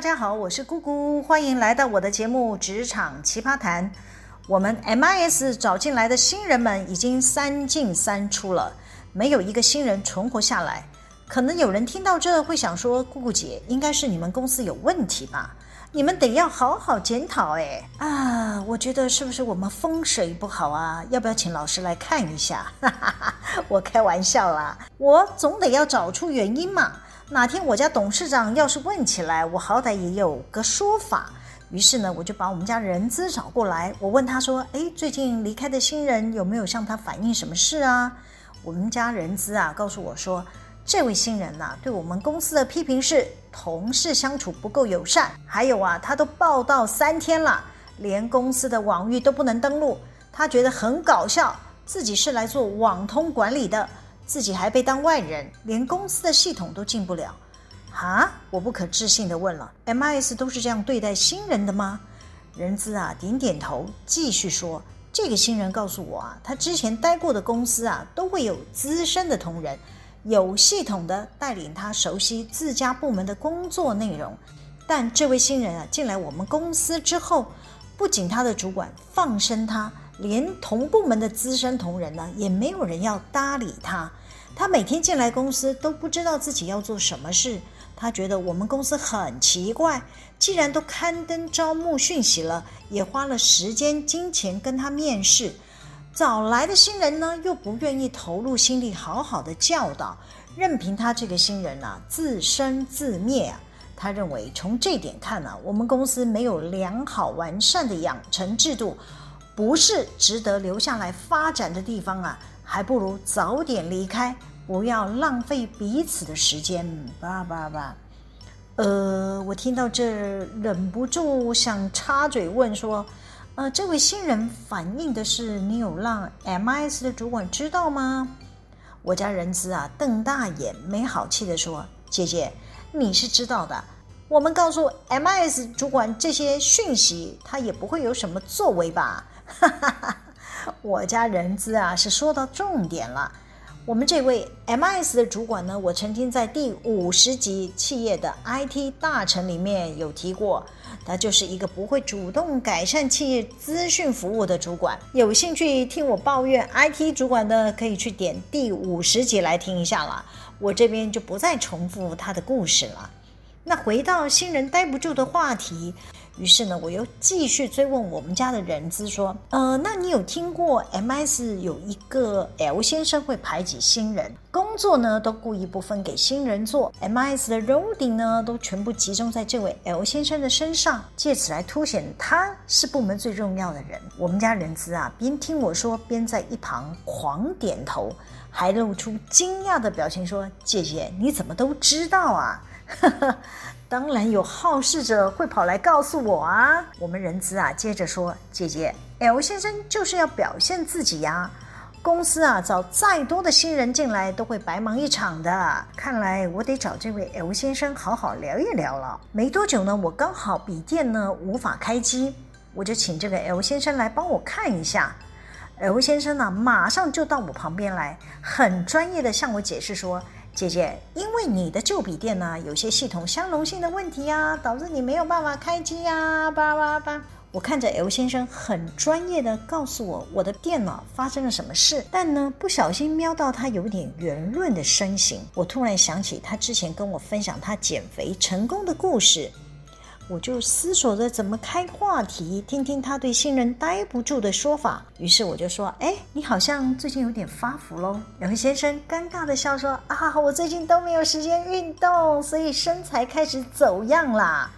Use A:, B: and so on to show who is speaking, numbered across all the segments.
A: 大家好，我是姑姑，欢迎来到我的节目《职场奇葩谈》。我们 MIS 找进来的新人们已经三进三出了，没有一个新人存活下来。可能有人听到这会想说：“姑姑姐，应该是你们公司有问题吧？你们得要好好检讨。”哎，啊，我觉得是不是我们风水不好啊？要不要请老师来看一下？哈哈哈，我开玩笑啦，我总得要找出原因嘛。哪天我家董事长要是问起来，我好歹也有个说法。于是呢，我就把我们家人资找过来，我问他说：“诶，最近离开的新人有没有向他反映什么事啊？”我们家人资啊，告诉我说，这位新人呐，对我们公司的批评是同事相处不够友善，还有啊，他都报到三天了，连公司的网域都不能登录，他觉得很搞笑，自己是来做网通管理的，自己还被当外人，连公司的系统都进不了。啊！我不可置信地问了：“MIS 都是这样对待新人的吗？”人资啊，点点头，继续说：“这个新人告诉我啊，他之前待过的公司啊，都会有资深的同仁，有系统的带领他熟悉自家部门的工作内容。但这位新人啊，进来我们公司之后，不仅他的主管放生他，连同部门的资深同仁呢，也没有人要搭理他。他每天进来公司都不知道自己要做什么事。”他觉得我们公司很奇怪，既然都刊登招募讯息了，也花了时间金钱跟他面试，找来的新人呢，又不愿意投入心力好好的教导，任凭他这个新人啊自生自灭啊。他认为从这点看呢，我们公司没有良好完善的养成制度，不是值得留下来发展的地方啊，还不如早点离开。不要浪费彼此的时间，吧吧吧。呃，我听到这忍不住想插嘴问说，呃，这位新人反映的是你有让 MS 的主管知道吗？我家人资啊瞪大眼，没好气地说：“姐姐，你是知道的，我们告诉 MS 主管这些讯息，他也不会有什么作为吧？”哈哈哈，我家人资啊是说到重点了。我们这位 M S 的主管呢，我曾经在第五十集企业的 IT 大臣里面有提过，他就是一个不会主动改善企业资讯服务的主管。有兴趣听我抱怨 IT 主管的，可以去点第五十集来听一下了。我这边就不再重复他的故事了。那回到新人待不住的话题。于是呢，我又继续追问我们家的人资说：“呃，那你有听过 M S 有一个 L 先生会排挤新人，工作呢都故意不分给新人做，M S 的 loading 呢都全部集中在这位 L 先生的身上，借此来凸显他是部门最重要的人。”我们家人资啊，边听我说，边在一旁狂点头，还露出惊讶的表情说：“姐姐，你怎么都知道啊？” 当然有好事者会跑来告诉我啊！我们人资啊，接着说：“姐姐，L 先生就是要表现自己呀。公司啊，找再多的新人进来都会白忙一场的。看来我得找这位 L 先生好好聊一聊了。”没多久呢，我刚好笔电呢无法开机，我就请这个 L 先生来帮我看一下。L 先生呢，马上就到我旁边来，很专业的向我解释说。姐姐，因为你的旧笔电呢，有些系统相容性的问题呀，导致你没有办法开机呀，叭叭叭。我看着 L 先生很专业的告诉我，我的电脑发生了什么事，但呢，不小心瞄到他有点圆润的身形，我突然想起他之前跟我分享他减肥成功的故事。我就思索着怎么开话题，听听他对新人待不住的说法。于是我就说：“哎，你好像最近有点发福喽。”然后先生尴尬的笑说：“啊，我最近都没有时间运动，所以身材开始走样啦。”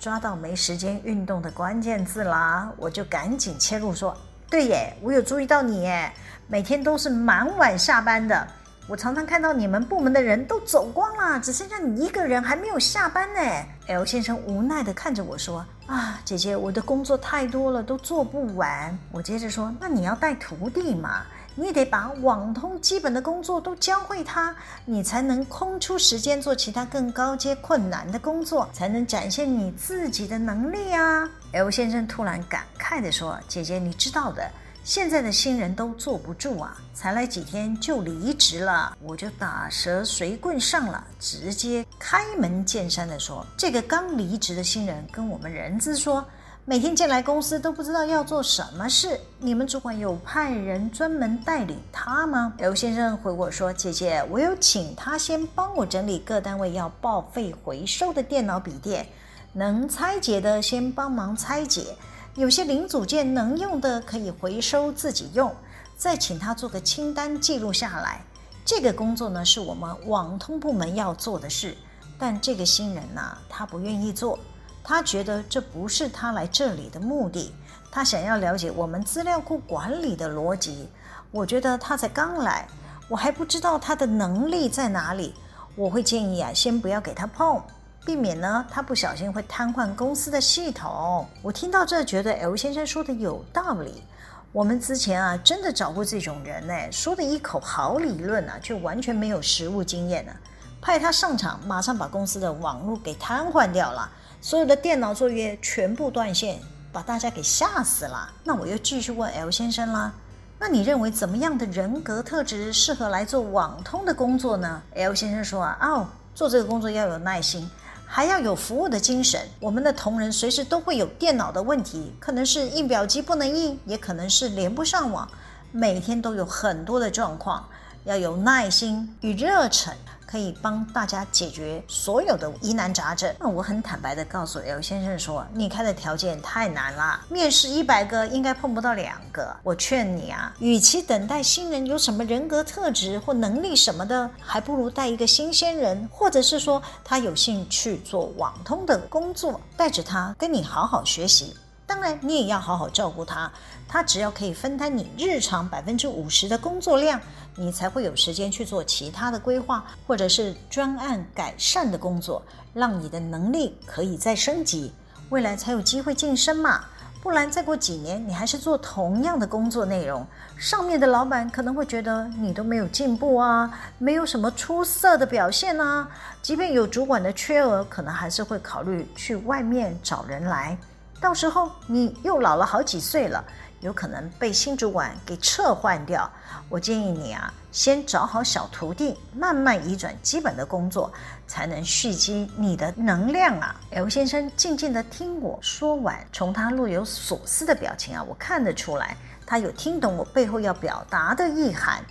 A: 抓到没时间运动的关键字啦，我就赶紧切入说：“对耶，我有注意到你耶，每天都是蛮晚下班的。”我常常看到你们部门的人都走光了，只剩下你一个人还没有下班呢。L 先生无奈地看着我说：“啊，姐姐，我的工作太多了，都做不完。”我接着说：“那你要带徒弟嘛，你得把网通基本的工作都教会他，你才能空出时间做其他更高阶困难的工作，才能展现你自己的能力啊。”L 先生突然感慨地说：“姐姐，你知道的。”现在的新人都坐不住啊，才来几天就离职了，我就打蛇随棍上了，直接开门见山的说，这个刚离职的新人跟我们人资说，每天进来公司都不知道要做什么事，你们主管有派人专门带领他吗？L 先生回我说，姐姐，我有请他先帮我整理各单位要报废回收的电脑笔电，能拆解的先帮忙拆解。有些零组件能用的可以回收自己用，再请他做个清单记录下来。这个工作呢，是我们网通部门要做的事，但这个新人呐，他不愿意做，他觉得这不是他来这里的目的，他想要了解我们资料库管理的逻辑。我觉得他才刚来，我还不知道他的能力在哪里，我会建议啊，先不要给他碰。避免呢，他不小心会瘫痪公司的系统。我听到这，觉得 L 先生说的有道理。我们之前啊，真的找过这种人呢，说的一口好理论啊，却完全没有实务经验呢。派他上场，马上把公司的网络给瘫痪掉了，所有的电脑作业全部断线，把大家给吓死了。那我又继续问 L 先生啦，那你认为怎么样的人格特质适合来做网通的工作呢？L 先生说啊，哦，做这个工作要有耐心。还要有服务的精神。我们的同仁随时都会有电脑的问题，可能是印表机不能印，也可能是连不上网，每天都有很多的状况，要有耐心与热忱。可以帮大家解决所有的疑难杂症。那我很坦白的告诉 L 先生说，你开的条件太难了，面试一百个应该碰不到两个。我劝你啊，与其等待新人有什么人格特质或能力什么的，还不如带一个新鲜人，或者是说他有兴趣做网通的工作，带着他跟你好好学习。当然，你也要好好照顾他。他只要可以分担你日常百分之五十的工作量，你才会有时间去做其他的规划，或者是专案改善的工作，让你的能力可以再升级，未来才有机会晋升嘛。不然再过几年，你还是做同样的工作内容，上面的老板可能会觉得你都没有进步啊，没有什么出色的表现啊。即便有主管的缺额，可能还是会考虑去外面找人来。到时候你又老了好几岁了，有可能被新主管给撤换掉。我建议你啊，先找好小徒弟，慢慢移转基本的工作，才能蓄积你的能量啊。L 先生静静地听我说完，从他若有所思的表情啊，我看得出来，他有听懂我背后要表达的意涵。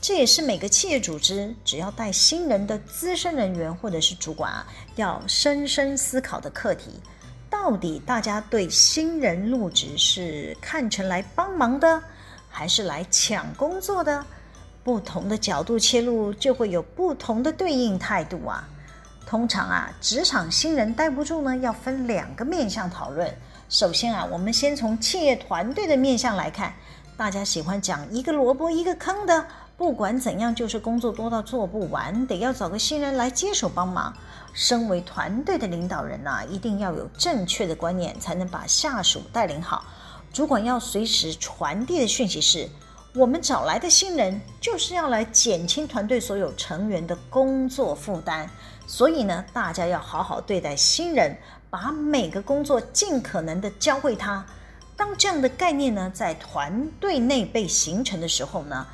A: 这也是每个企业组织只要带新人的资深人员或者是主管啊，要深深思考的课题。到底大家对新人入职是看成来帮忙的，还是来抢工作的？不同的角度切入，就会有不同的对应态度啊。通常啊，职场新人待不住呢，要分两个面向讨论。首先啊，我们先从企业团队的面向来看，大家喜欢讲一个萝卜一个坑的，不管怎样，就是工作多到做不完，得要找个新人来接手帮忙。身为团队的领导人呐、一定要有正确的观念，才能把下属带领好。主管要随时传递的讯息是：我们找来的新人就是要来减轻团队所有成员的工作负担。所以呢，大家要好好对待新人，把每个工作尽可能的教会他。当这样的概念呢，在团队内被形成的时候呢，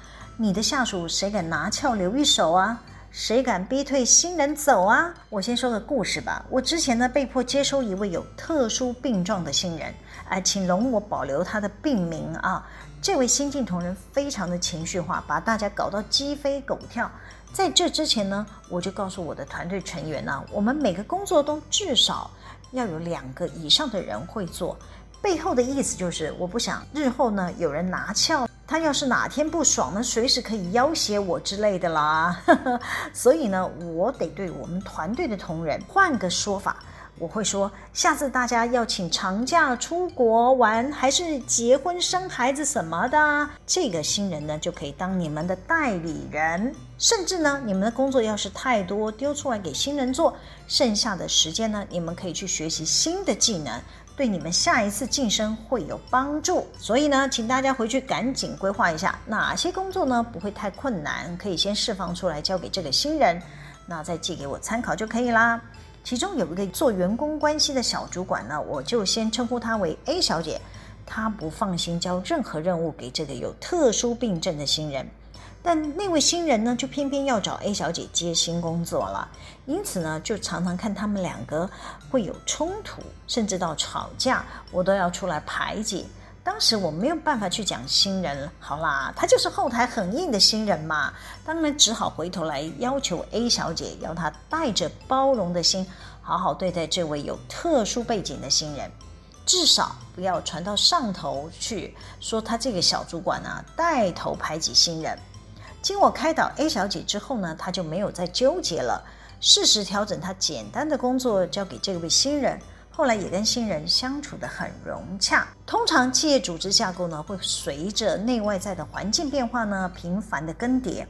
A: 你的下属谁敢拿翘留一手啊？谁敢逼退新人走啊？我先说个故事吧。我之前呢，被迫接收一位有特殊病状的新人，哎，请容我保留他的病名啊。这位新进同仁非常的情绪化，把大家搞到鸡飞狗跳。在这之前呢，我就告诉我的团队成员呢，我们每个工作都至少要有两个以上的人会做。背后的意思就是，我不想日后呢有人拿翘。他要是哪天不爽呢，随时可以要挟我之类的啦。所以呢，我得对我们团队的同仁换个说法，我会说，下次大家要请长假出国玩，还是结婚生孩子什么的，这个新人呢就可以当你们的代理人。甚至呢，你们的工作要是太多，丢出来给新人做，剩下的时间呢，你们可以去学习新的技能。对你们下一次晋升会有帮助，所以呢，请大家回去赶紧规划一下哪些工作呢不会太困难，可以先释放出来交给这个新人，那再寄给我参考就可以啦。其中有一个做员工关系的小主管呢，我就先称呼她为 A 小姐。她不放心交任何任务给这个有特殊病症的新人。但那位新人呢，就偏偏要找 A 小姐接新工作了，因此呢，就常常看他们两个会有冲突，甚至到吵架，我都要出来排解。当时我没有办法去讲新人，好啦，他就是后台很硬的新人嘛，当然只好回头来要求 A 小姐，要她带着包容的心，好好对待这位有特殊背景的新人，至少不要传到上头去，说他这个小主管啊，带头排挤新人。经我开导 A 小姐之后呢，她就没有再纠结了，适时调整她简单的工作交给这位新人。后来也跟新人相处得很融洽。通常企业组织架构呢，会随着内外在的环境变化呢，频繁的更迭。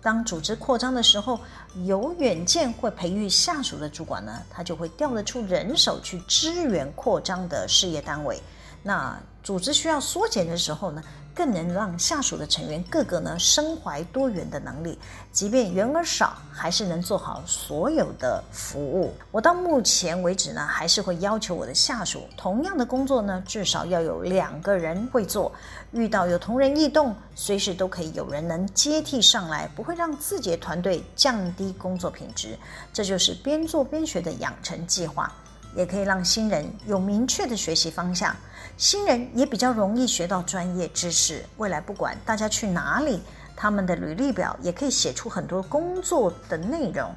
A: 当组织扩张的时候，有远见会培育下属的主管呢，他就会调得出人手去支援扩张的事业单位。那组织需要缩减的时候呢，更能让下属的成员个个呢，身怀多元的能力，即便员额少，还是能做好所有的服务。我到目前为止呢，还是会要求我的下属，同样的工作呢，至少要有两个人会做。遇到有同仁异动，随时都可以有人能接替上来，不会让自己的团队降低工作品质。这就是边做边学的养成计划。也可以让新人有明确的学习方向，新人也比较容易学到专业知识。未来不管大家去哪里，他们的履历表也可以写出很多工作的内容。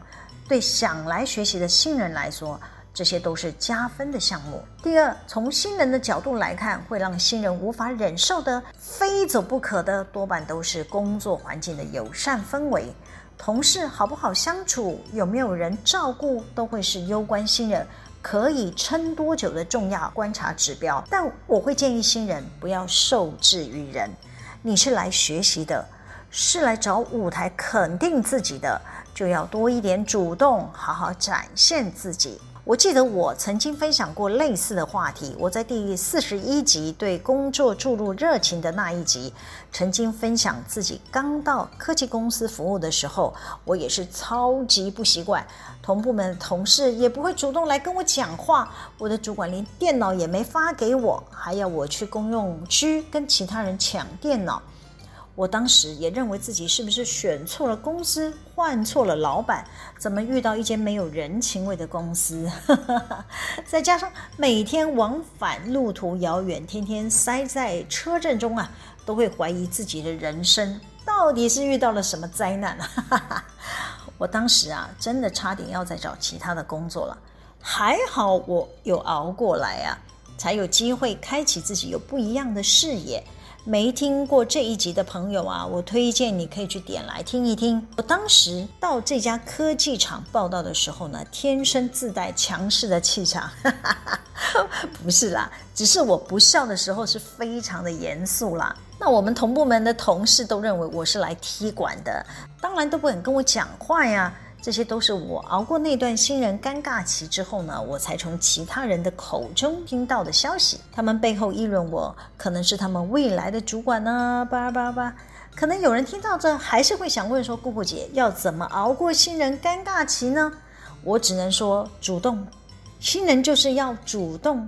A: 对想来学习的新人来说，这些都是加分的项目。第二，从新人的角度来看，会让新人无法忍受的、非走不可的，多半都是工作环境的友善氛围，同事好不好相处，有没有人照顾，都会是攸关新人。可以撑多久的重要观察指标，但我会建议新人不要受制于人。你是来学习的，是来找舞台肯定自己的，就要多一点主动，好好展现自己。我记得我曾经分享过类似的话题。我在第四十一集对工作注入热情的那一集，曾经分享自己刚到科技公司服务的时候，我也是超级不习惯，同部门同事也不会主动来跟我讲话，我的主管连电脑也没发给我，还要我去公用区跟其他人抢电脑。我当时也认为自己是不是选错了公司，换错了老板，怎么遇到一间没有人情味的公司？再加上每天往返路途遥远，天天塞在车阵中啊，都会怀疑自己的人生到底是遇到了什么灾难啊！我当时啊，真的差点要再找其他的工作了，还好我有熬过来啊，才有机会开启自己有不一样的视野。没听过这一集的朋友啊，我推荐你可以去点来听一听。我当时到这家科技厂报道的时候呢，天生自带强势的气场，不是啦，只是我不笑的时候是非常的严肃啦。那我们同部门的同事都认为我是来踢馆的，当然都不肯跟我讲话呀。这些都是我熬过那段新人尴尬期之后呢，我才从其他人的口中听到的消息。他们背后议论我，可能是他们未来的主管呢，叭叭叭。可能有人听到这，还是会想问说：“姑姑姐要怎么熬过新人尴尬期呢？”我只能说，主动。新人就是要主动，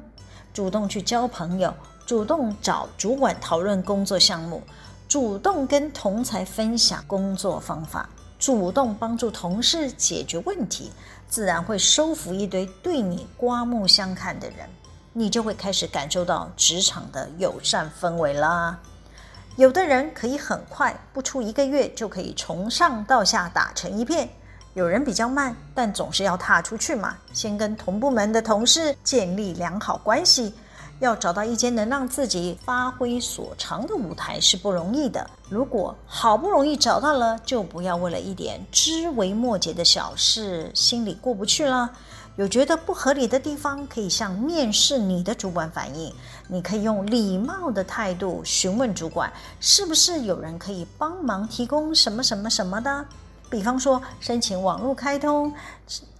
A: 主动去交朋友，主动找主管讨论工作项目，主动跟同才分享工作方法。主动帮助同事解决问题，自然会收服一堆对你刮目相看的人，你就会开始感受到职场的友善氛围啦。有的人可以很快，不出一个月就可以从上到下打成一片；有人比较慢，但总是要踏出去嘛，先跟同部门的同事建立良好关系。要找到一间能让自己发挥所长的舞台是不容易的。如果好不容易找到了，就不要为了一点枝微末节的小事心里过不去了。有觉得不合理的地方，可以向面试你的主管反映。你可以用礼貌的态度询问主管，是不是有人可以帮忙提供什么什么什么的。比方说，申请网络开通、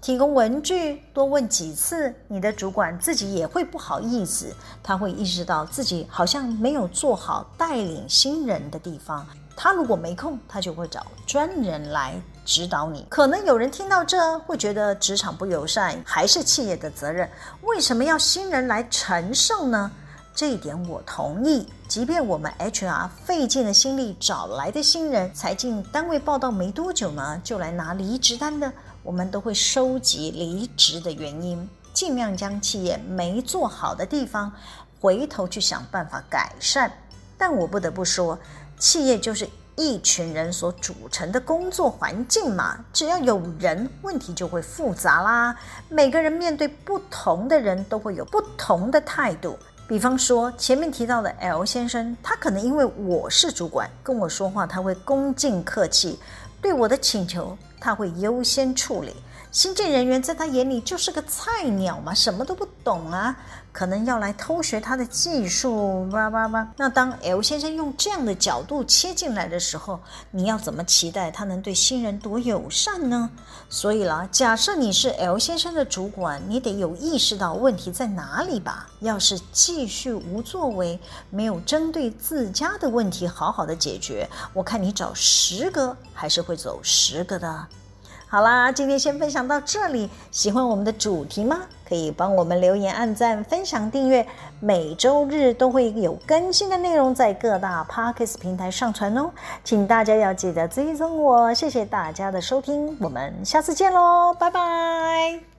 A: 提供文具，多问几次，你的主管自己也会不好意思，他会意识到自己好像没有做好带领新人的地方。他如果没空，他就会找专人来指导你。可能有人听到这会觉得职场不友善，还是企业的责任？为什么要新人来承受呢？这一点我同意。即便我们 HR 费尽了心力找来的新人才进单位报到没多久呢，就来拿离职单的，我们都会收集离职的原因，尽量将企业没做好的地方回头去想办法改善。但我不得不说，企业就是一群人所组成的工作环境嘛，只要有人，问题就会复杂啦。每个人面对不同的人都会有不同的态度。比方说前面提到的 L 先生，他可能因为我是主管，跟我说话他会恭敬客气，对我的请求他会优先处理。新进人员在他眼里就是个菜鸟嘛，什么都不懂啊，可能要来偷学他的技术，叭叭叭。那当 L 先生用这样的角度切进来的时候，你要怎么期待他能对新人多友善呢？所以啦，假设你是 L 先生的主管，你得有意识到问题在哪里吧。要是继续无作为，没有针对自家的问题好好的解决，我看你找十个还是会走十个的。好啦，今天先分享到这里。喜欢我们的主题吗？可以帮我们留言、按赞、分享、订阅。每周日都会有更新的内容在各大 p a r k e s 平台上传哦，请大家要记得追踪我。谢谢大家的收听，我们下次见喽，拜拜。